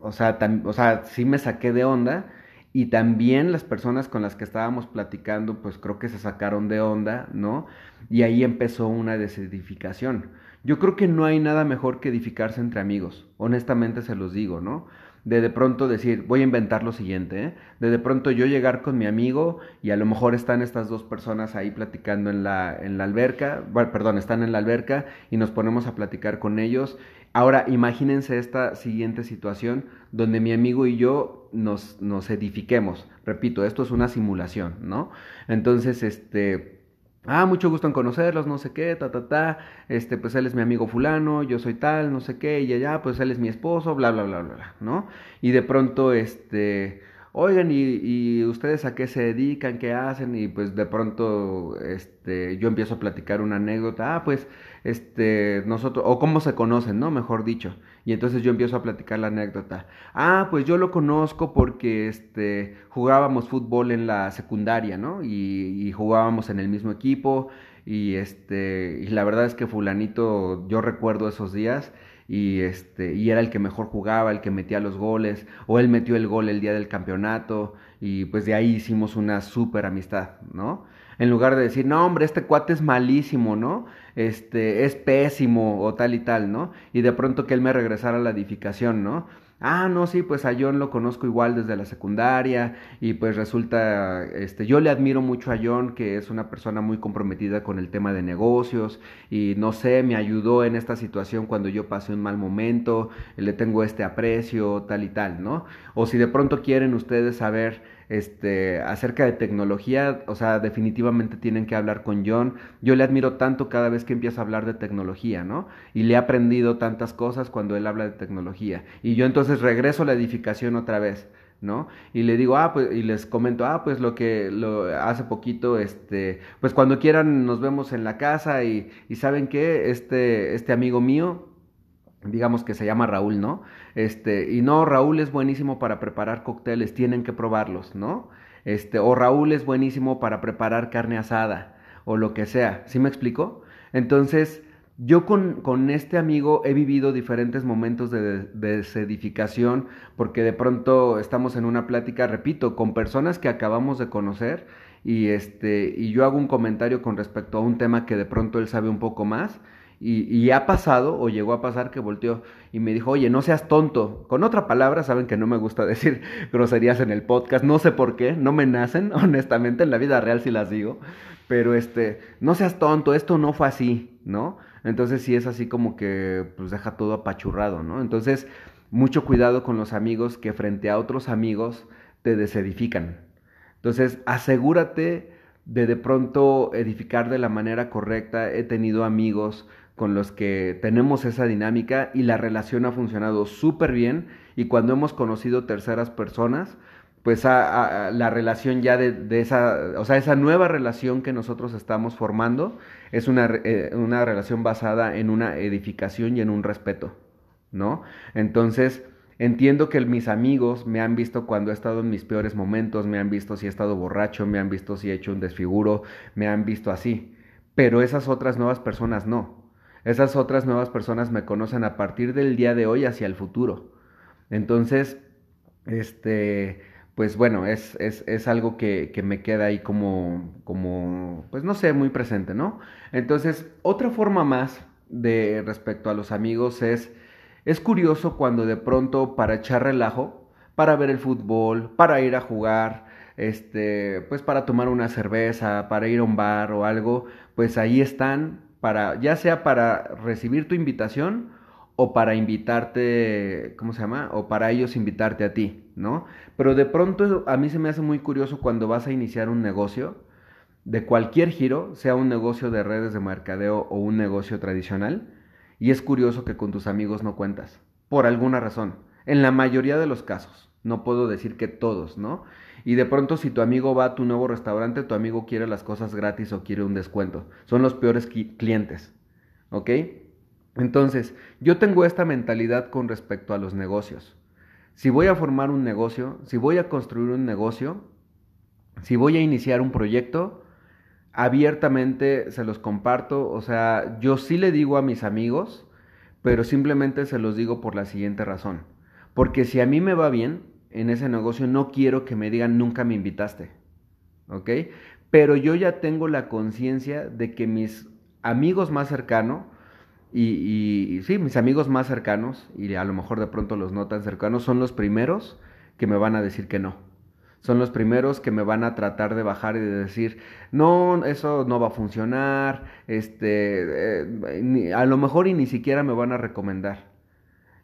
o sea, o sea, sí me saqué de onda y también las personas con las que estábamos platicando, pues creo que se sacaron de onda, ¿no? Y ahí empezó una desedificación. Yo creo que no hay nada mejor que edificarse entre amigos, honestamente se los digo, ¿no? De de pronto decir, voy a inventar lo siguiente, ¿eh? de de pronto yo llegar con mi amigo y a lo mejor están estas dos personas ahí platicando en la, en la alberca, perdón, están en la alberca y nos ponemos a platicar con ellos. Ahora imagínense esta siguiente situación donde mi amigo y yo nos, nos edifiquemos. Repito, esto es una simulación, ¿no? Entonces, este Ah, mucho gusto en conocerlos, no sé qué, ta, ta, ta. Este, pues él es mi amigo fulano, yo soy tal, no sé qué, y allá, pues él es mi esposo, bla, bla, bla, bla, bla, ¿no? Y de pronto, este, oigan, ¿y, ¿y, ustedes a qué se dedican, qué hacen? Y pues de pronto, este, yo empiezo a platicar una anécdota, ah, pues, este, nosotros, o cómo se conocen, ¿no? Mejor dicho. Y entonces yo empiezo a platicar la anécdota. Ah, pues yo lo conozco porque, este, jugábamos fútbol en la secundaria, ¿no? Y, jugábamos en el mismo equipo. Y este, y la verdad es que fulanito, yo recuerdo esos días y este y era el que mejor jugaba, el que metía los goles o él metió el gol el día del campeonato y pues de ahí hicimos una súper amistad, ¿no? En lugar de decir, no, hombre, este cuate es malísimo, ¿no? Este, es pésimo o tal y tal, ¿no? Y de pronto que él me regresara a la edificación, ¿no? Ah, no, sí, pues a John lo conozco igual desde la secundaria y pues resulta, este, yo le admiro mucho a John, que es una persona muy comprometida con el tema de negocios y no sé, me ayudó en esta situación cuando yo pasé un mal momento, le tengo este aprecio, tal y tal, ¿no? O si de pronto quieren ustedes saber este, acerca de tecnología, o sea, definitivamente tienen que hablar con John. Yo le admiro tanto cada vez que empieza a hablar de tecnología, ¿no? Y le he aprendido tantas cosas cuando él habla de tecnología. Y yo entonces regreso a la edificación otra vez. ¿no? Y le digo, ah, pues, y les comento, ah, pues lo que lo hace poquito, este, pues cuando quieran nos vemos en la casa y, y saben que este, este amigo mío, digamos que se llama Raúl, ¿no? Este, y no, Raúl es buenísimo para preparar cócteles, tienen que probarlos, ¿no? Este, o Raúl es buenísimo para preparar carne asada, o lo que sea, ¿sí me explico? Entonces, yo con, con este amigo he vivido diferentes momentos de desedificación, porque de pronto estamos en una plática, repito, con personas que acabamos de conocer, y este, y yo hago un comentario con respecto a un tema que de pronto él sabe un poco más, y, ha pasado o llegó a pasar que volteó y me dijo, oye, no seas tonto. Con otra palabra, saben que no me gusta decir groserías en el podcast, no sé por qué, no me nacen, honestamente, en la vida real sí las digo, pero este, no seas tonto, esto no fue así, ¿no? Entonces sí es así como que pues deja todo apachurrado, ¿no? Entonces, mucho cuidado con los amigos que frente a otros amigos te desedifican. Entonces, asegúrate de de pronto edificar de la manera correcta. He tenido amigos con los que tenemos esa dinámica y la relación ha funcionado súper bien y cuando hemos conocido terceras personas, pues la relación ya de, esa, o sea, esa nueva relación que nosotros estamos formando es una, eh, una relación basada en una edificación y en un respeto, ¿no? Entonces, entiendo que mis amigos me han visto cuando he estado en mis peores momentos, me han visto si he estado borracho, me han visto si he hecho un desfiguro, me han visto así, pero esas otras nuevas personas no. Esas otras nuevas personas me conocen a partir del día de hoy hacia el futuro. Entonces, este, pues bueno, es, es, es algo que, que, me queda ahí como, como, pues no sé, muy presente, ¿no? Entonces, otra forma más de respecto a los amigos es, es curioso cuando de pronto para echar relajo, para ver el fútbol, para ir a jugar, este, pues para tomar una cerveza, para ir a un bar o algo, pues ahí están para, ya sea para recibir tu invitación o para invitarte, ¿cómo se llama? O para ellos invitarte a ti, ¿no? Pero de pronto a mí se me hace muy curioso cuando vas a iniciar un negocio de cualquier giro, sea un negocio de redes de mercadeo o un negocio tradicional, y es curioso que con tus amigos no cuentas, por alguna razón, en la mayoría de los casos, no puedo decir que todos, ¿no? Y de pronto si tu amigo va a tu nuevo restaurante, tu amigo quiere las cosas gratis o quiere un descuento. Son los peores clientes. ¿Ok? Entonces, yo tengo esta mentalidad con respecto a los negocios. Si voy a formar un negocio, si voy a construir un negocio, si voy a iniciar un proyecto, abiertamente se los comparto. O sea, yo sí le digo a mis amigos, pero simplemente se los digo por la siguiente razón. Porque si a mí me va bien, en ese negocio no quiero que me digan nunca me invitaste. ¿Ok? Pero yo ya tengo la conciencia de que mis amigos más cercanos, y, sí, mis amigos más cercanos, y a lo mejor de pronto los no tan cercanos, son los primeros que me van a decir que no. Son los primeros que me van a tratar de bajar y de decir, no, eso no va a funcionar, este, eh, a lo mejor y ni siquiera me van a recomendar.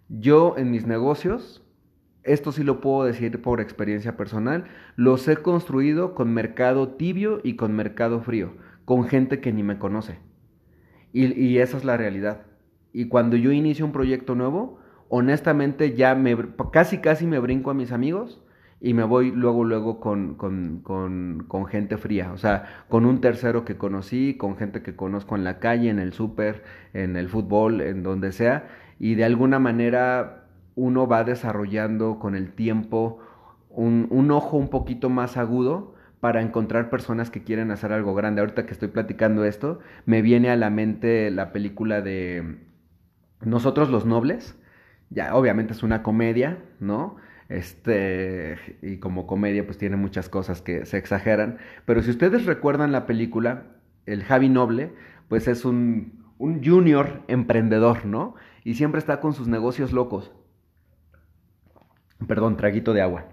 Yo en mis negocios, esto sí lo puedo decir por experiencia personal, los he construido con mercado tibio y con mercado frío, con gente que ni me conoce. Y, esa es la realidad. Y cuando yo inicio un proyecto nuevo, honestamente ya me, casi casi me brinco a mis amigos y me voy luego, luego con, con, con, con, gente fría, o sea, con un tercero que conocí, con gente que conozco en la calle, en el súper, en el fútbol, en donde sea, y de alguna manera uno va desarrollando con el tiempo un, un ojo un poquito más agudo para encontrar personas que quieren hacer algo grande. Ahorita que estoy platicando esto, me viene a la mente la película de Nosotros los Nobles. Ya, obviamente es una comedia, ¿no? Este, y como comedia, pues tiene muchas cosas que se exageran. Pero si ustedes recuerdan la película, el Javi Noble, pues es un, un junior emprendedor, ¿no? Y siempre está con sus negocios locos. Perdón, traguito de agua.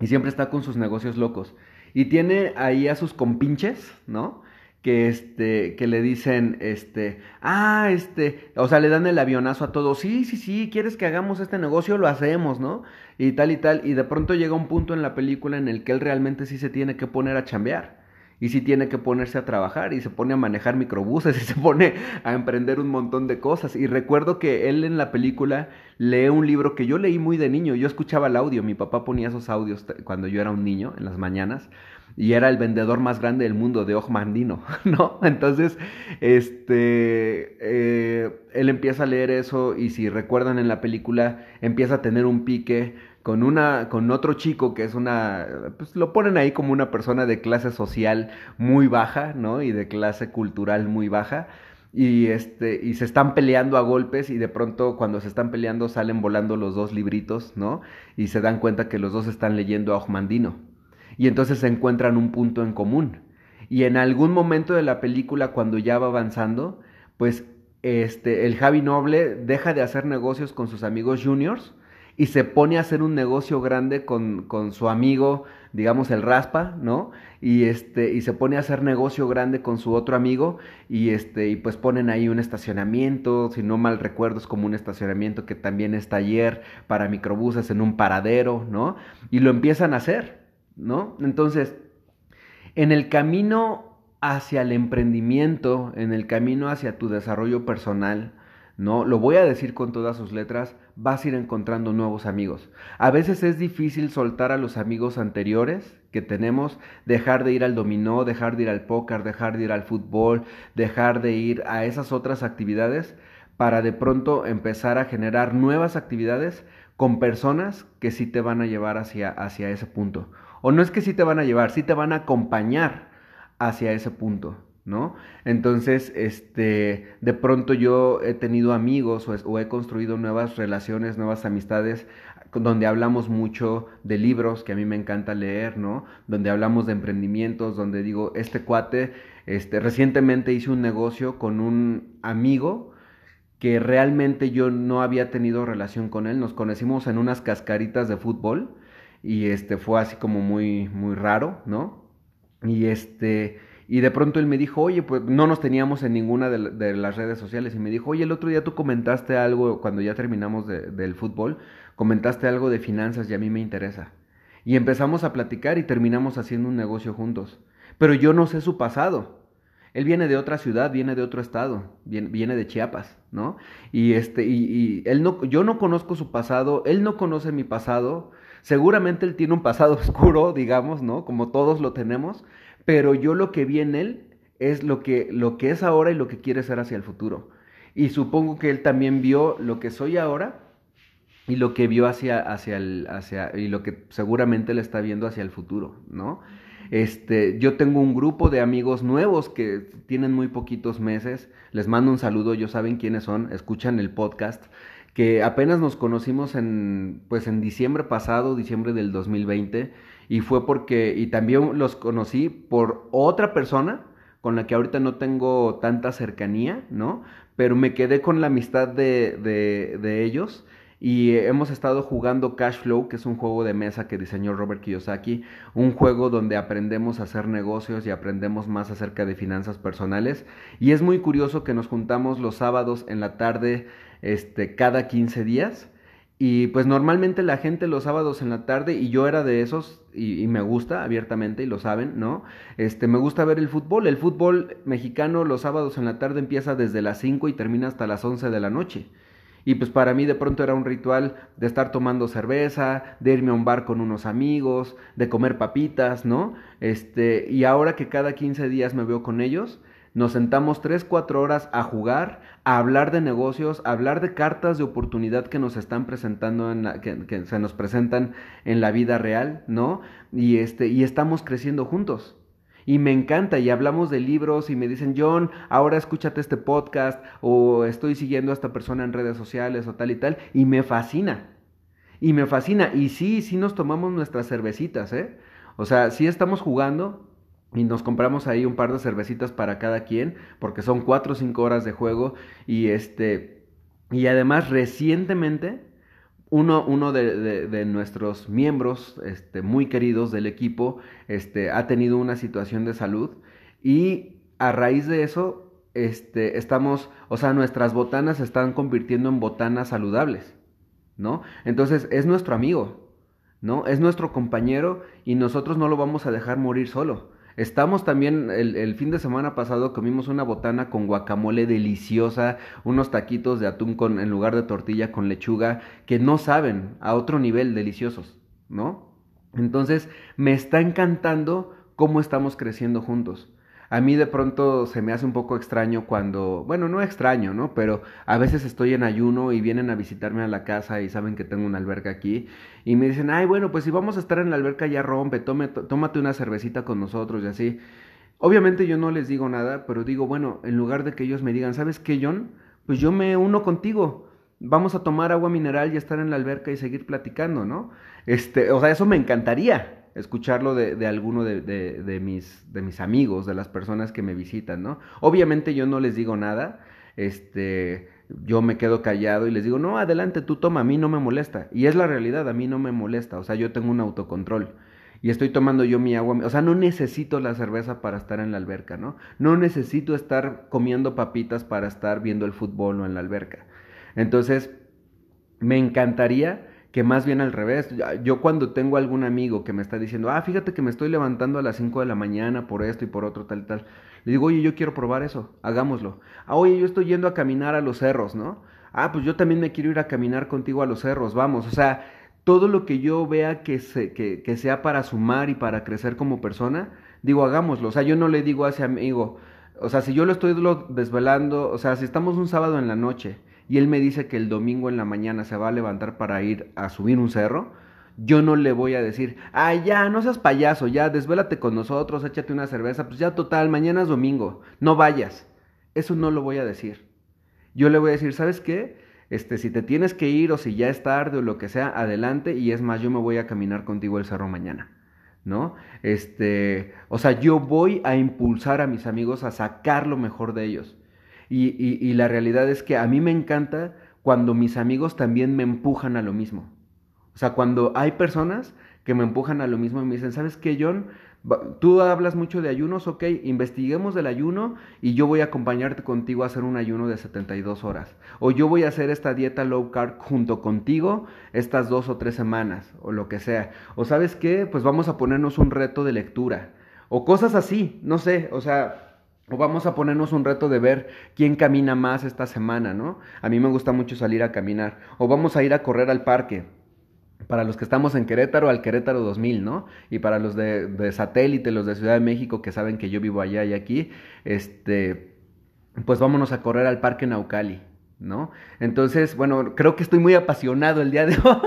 Y siempre está con sus negocios locos. Y tiene ahí a sus compinches, ¿no? Que, este, que le dicen, este, ah, este, o sea, le dan el avionazo a todos, sí, sí, sí, quieres que hagamos este negocio, lo hacemos, ¿no? Y tal y tal, y de pronto llega un punto en la película en el que él realmente sí se tiene que poner a chambear y sí tiene que ponerse a trabajar y se pone a manejar microbuses y se pone a emprender un montón de cosas. Y recuerdo que él en la película lee un libro que yo leí muy de niño, yo escuchaba el audio, mi papá ponía esos audios cuando yo era un niño en las mañanas y era el vendedor más grande del mundo de Ojmandino, ¿no? Entonces, este, eh, él empieza a leer eso y si recuerdan en la película, empieza a tener un pique con una con otro chico que es una pues lo ponen ahí como una persona de clase social muy baja, ¿no? Y de clase cultural muy baja y este y se están peleando a golpes y de pronto cuando se están peleando salen volando los dos libritos, ¿no? Y se dan cuenta que los dos están leyendo a Ojmandino. Y entonces se encuentran un punto en común. Y en algún momento de la película cuando ya va avanzando, pues este el Javi Noble deja de hacer negocios con sus amigos juniors y se pone a hacer un negocio grande con, con, su amigo, digamos el Raspa, ¿no? Y este y se pone a hacer negocio grande con su otro amigo y este y pues ponen ahí un estacionamiento, si no mal recuerdo es como un estacionamiento que también es taller para microbuses en un paradero, ¿no? Y lo empiezan a hacer, ¿no? Entonces, en el camino hacia el emprendimiento, en el camino hacia tu desarrollo personal, ¿no? Lo voy a decir con todas sus letras, vas a ir encontrando nuevos amigos. A veces es difícil soltar a los amigos anteriores que tenemos, dejar de ir al dominó, dejar de ir al póker, dejar de ir al fútbol, dejar de ir a esas otras actividades para de pronto empezar a generar nuevas actividades con personas que sí te van a llevar hacia, hacia ese punto. O no es que sí te van a llevar, sí te van a acompañar hacia ese punto. ¿No? Entonces, este, de pronto yo he tenido amigos o, he construido nuevas relaciones, nuevas amistades, donde hablamos mucho de libros que a mí me encanta leer, ¿no? Donde hablamos de emprendimientos, donde digo, este cuate, este, recientemente hice un negocio con un amigo que realmente yo no había tenido relación con él, nos conocimos en unas cascaritas de fútbol y este fue así como muy muy raro, ¿no? Y este y de pronto él me dijo, oye, pues no nos teníamos en ninguna de, las redes sociales. Y me dijo, oye, el otro día tú comentaste algo, cuando ya terminamos del fútbol, comentaste algo de finanzas y a mí me interesa. Y empezamos a platicar y terminamos haciendo un negocio juntos. Pero yo no sé su pasado. Él viene de otra ciudad, viene de otro estado, viene, de Chiapas, ¿no? Y este, y, él no, yo no conozco su pasado, él no conoce mi pasado. Seguramente él tiene un pasado oscuro, digamos, ¿no? Como todos lo tenemos, pero yo lo que vi en él es lo que, lo que es ahora y lo que quiere ser hacia el futuro. Y supongo que él también vio lo que soy ahora y lo que vio hacia, hacia el, hacia, y lo que seguramente le está viendo hacia el futuro, ¿no? Este, yo tengo un grupo de amigos nuevos que tienen muy poquitos meses. Les mando un saludo, ellos saben quiénes son, escuchan el podcast que apenas nos conocimos en, pues en diciembre pasado, diciembre del 2020, y fue porque, y también los conocí por otra persona con la que ahorita no tengo tanta cercanía, ¿no? Pero me quedé con la amistad de, de, de ellos y hemos estado jugando Cash Flow, que es un juego de mesa que diseñó Robert Kiyosaki, un juego donde aprendemos a hacer negocios y aprendemos más acerca de finanzas personales. Y es muy curioso que nos juntamos los sábados en la tarde, este, cada 15 días. Y pues normalmente la gente los sábados en la tarde, y yo era de esos, y, me gusta abiertamente, y lo saben, ¿no? Este, me gusta ver el fútbol. El fútbol mexicano los sábados en la tarde empieza desde las 5 y termina hasta las 11 de la noche. Y pues para mí de pronto era un ritual de estar tomando cerveza, de irme a un bar con unos amigos, de comer papitas, ¿no? Este, y ahora que cada 15 días me veo con ellos, nos sentamos 3, 4 horas a jugar, a hablar de negocios, a hablar de cartas de oportunidad que nos están presentando, en la, que, que se nos presentan en la vida real, ¿no? Y, este, y estamos creciendo juntos y me encanta y hablamos de libros y me dicen, John, ahora escúchate este podcast o estoy siguiendo a esta persona en redes sociales o tal y tal y me fascina. Y me fascina. Y sí, sí nos tomamos nuestras cervecitas, ¿eh? O sea, sí estamos jugando y nos compramos ahí un par de cervecitas para cada quien porque son cuatro o cinco horas de juego y este... Y además recientemente uno, uno de, de, de, nuestros miembros este, muy queridos del equipo este, ha tenido una situación de salud y a raíz de eso este, estamos, o sea, nuestras botanas se están convirtiendo en botanas saludables, ¿no? Entonces es nuestro amigo, ¿no? Es nuestro compañero y nosotros no lo vamos a dejar morir solo. Estamos también, el, fin de semana pasado comimos una botana con guacamole deliciosa, unos taquitos de atún con, en lugar de tortilla con lechuga, que no saben, a otro nivel deliciosos, ¿no? Entonces, me está encantando cómo estamos creciendo juntos. A mí de pronto se me hace un poco extraño cuando, bueno, no extraño, ¿no? Pero a veces estoy en ayuno y vienen a visitarme a la casa y saben que tengo una alberca aquí y me dicen, ay, bueno, pues si vamos a estar en la alberca ya rompe, tómate una cervecita con nosotros y así. Obviamente yo no les digo nada, pero digo, bueno, en lugar de que ellos me digan, ¿sabes qué, John? Pues yo me uno contigo. Vamos a tomar agua mineral y estar en la alberca y seguir platicando, ¿no? Este, o sea, eso me encantaría escucharlo de, de alguno de, de, de, mis, de mis amigos, de las personas que me visitan, ¿no? Obviamente yo no les digo nada, este, yo me quedo callado y les digo, no, adelante, tú toma, a mí no me molesta. Y es la realidad, a mí no me molesta, o sea, yo tengo un autocontrol. Y estoy tomando yo mi agua, o sea, no necesito la cerveza para estar en la alberca, ¿no? No necesito estar comiendo papitas para estar viendo el fútbol o en la alberca. Entonces, me encantaría que más bien al revés. Yo cuando tengo algún amigo que me está diciendo, ah, fíjate que me estoy levantando a las 5 de la mañana por esto y por otro, tal, tal, le digo, oye, yo quiero probar eso, hagámoslo. Ah, oye, yo estoy yendo a caminar a los cerros, ¿no? Ah, pues yo también me quiero ir a caminar contigo a los cerros, vamos. O sea, todo lo que yo vea que, se, que, que sea para sumar y para crecer como persona, digo, hagámoslo. O sea, yo no le digo a ese amigo, o sea, si yo lo estoy desvelando, o sea, si estamos un sábado en la noche, y él me dice que el domingo en la mañana se va a levantar para ir a subir un cerro, yo no le voy a decir, ah, ya, no seas payaso, ya, desvélate con nosotros, échate una cerveza, pues ya total, mañana es domingo, no vayas. Eso no lo voy a decir. Yo le voy a decir, ¿sabes qué? Este, si te tienes que ir o si ya es tarde o lo que sea, adelante y es más, yo me voy a caminar contigo el cerro mañana. ¿No? Este, o sea, yo voy a impulsar a mis amigos a sacar lo mejor de ellos. Y, la realidad es que a mí me encanta cuando mis amigos también me empujan a lo mismo. O sea, cuando hay personas que me empujan a lo mismo y me dicen, ¿sabes qué, John? Tú hablas mucho de ayunos, ok, investiguemos del ayuno y yo voy a acompañarte contigo a hacer un ayuno de 72 horas. O yo voy a hacer esta dieta low carb junto contigo estas dos o tres semanas, o lo que sea. O sabes qué, pues vamos a ponernos un reto de lectura. O cosas así, no sé, o sea, o vamos a ponernos un reto de ver quién camina más esta semana, ¿no? A mí me gusta mucho salir a caminar. O vamos a ir a correr al parque. Para los que estamos en Querétaro, al Querétaro 2000, ¿no? Y para los de, de satélite, los de Ciudad de México, que saben que yo vivo allá y aquí, este, pues vámonos a correr al parque Naucali, ¿no? Entonces, bueno, creo que estoy muy apasionado el día de hoy.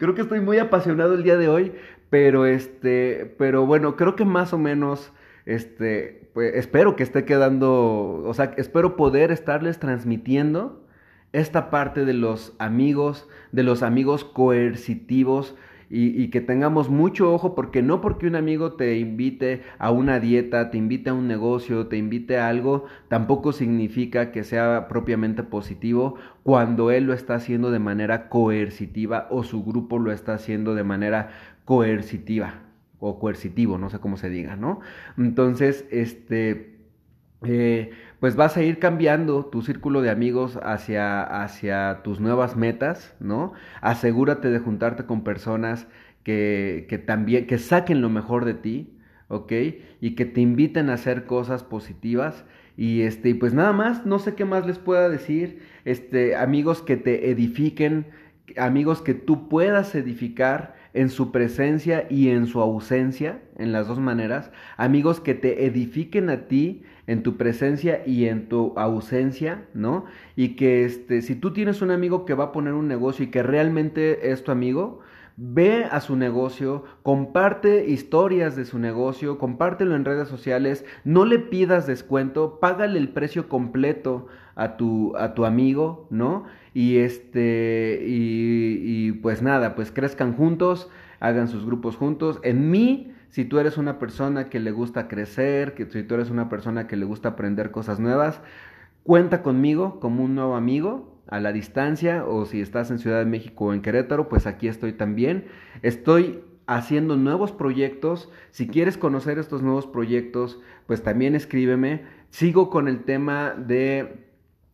creo que estoy muy apasionado el día de hoy, pero este, pero bueno, creo que más o menos este, pues espero que esté quedando, o sea, espero poder estarles transmitiendo esta parte de los amigos, de los amigos coercitivos, y, que tengamos mucho ojo porque no porque un amigo te invite a una dieta, te invite a un negocio, te invite a algo, tampoco significa que sea propiamente positivo cuando él lo está haciendo de manera coercitiva o su grupo lo está haciendo de manera coercitiva o coercitivo, no sé cómo se diga, ¿no? Entonces, este... Eh, pues vas a ir cambiando tu círculo de amigos hacia, hacia tus nuevas metas, ¿no? Asegúrate de juntarte con personas que, que también, que saquen lo mejor de ti, ¿ok? Y que te inviten a hacer cosas positivas. Y este, pues nada más, no sé qué más les pueda decir. Este, amigos que te edifiquen, amigos que tú puedas edificar en su presencia y en su ausencia, en las dos maneras. Amigos que te edifiquen a ti en tu presencia y en tu ausencia, ¿no? Y que este, si tú tienes un amigo que va a poner un negocio y que realmente es tu amigo, ve a su negocio, comparte historias de su negocio, compártelo en redes sociales, no le pidas descuento, págale el precio completo a tu, a tu amigo, ¿no? Y este, y, pues nada, pues crezcan juntos, hagan sus grupos juntos. En mí, si tú eres una persona que le gusta crecer, que si tú eres una persona que le gusta aprender cosas nuevas, cuenta conmigo como un nuevo amigo a la distancia o si estás en Ciudad de México o en Querétaro, pues aquí estoy también. Estoy haciendo nuevos proyectos. Si quieres conocer estos nuevos proyectos, pues también escríbeme. Sigo con el tema de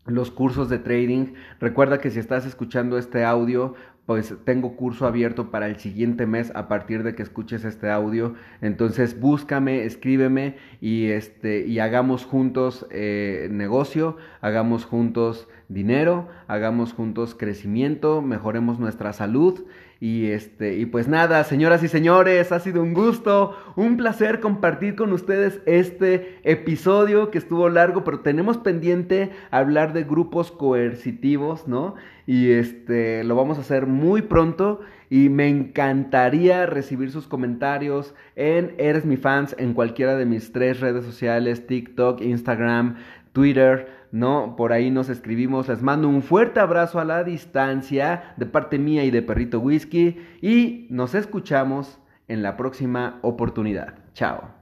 los cursos de trading. Recuerda que si estás escuchando este audio, pues tengo curso abierto para el siguiente mes a partir de que escuches este audio. Entonces búscame, escríbeme y, este, y hagamos juntos eh, negocio, hagamos juntos dinero, hagamos juntos crecimiento, mejoremos nuestra salud y este, y pues nada, señoras y señores, ha sido un gusto, un placer compartir con ustedes este episodio que estuvo largo, pero tenemos pendiente hablar de grupos coercitivos, ¿no? Y este, lo vamos a hacer muy pronto y me encantaría recibir sus comentarios en Eres mi fans en cualquiera de mis tres redes sociales, TikTok, Instagram, Twitter, ¿no? Por ahí nos escribimos. Les mando un fuerte abrazo a la distancia de parte mía y de Perrito Whisky y nos escuchamos en la próxima oportunidad. Chao.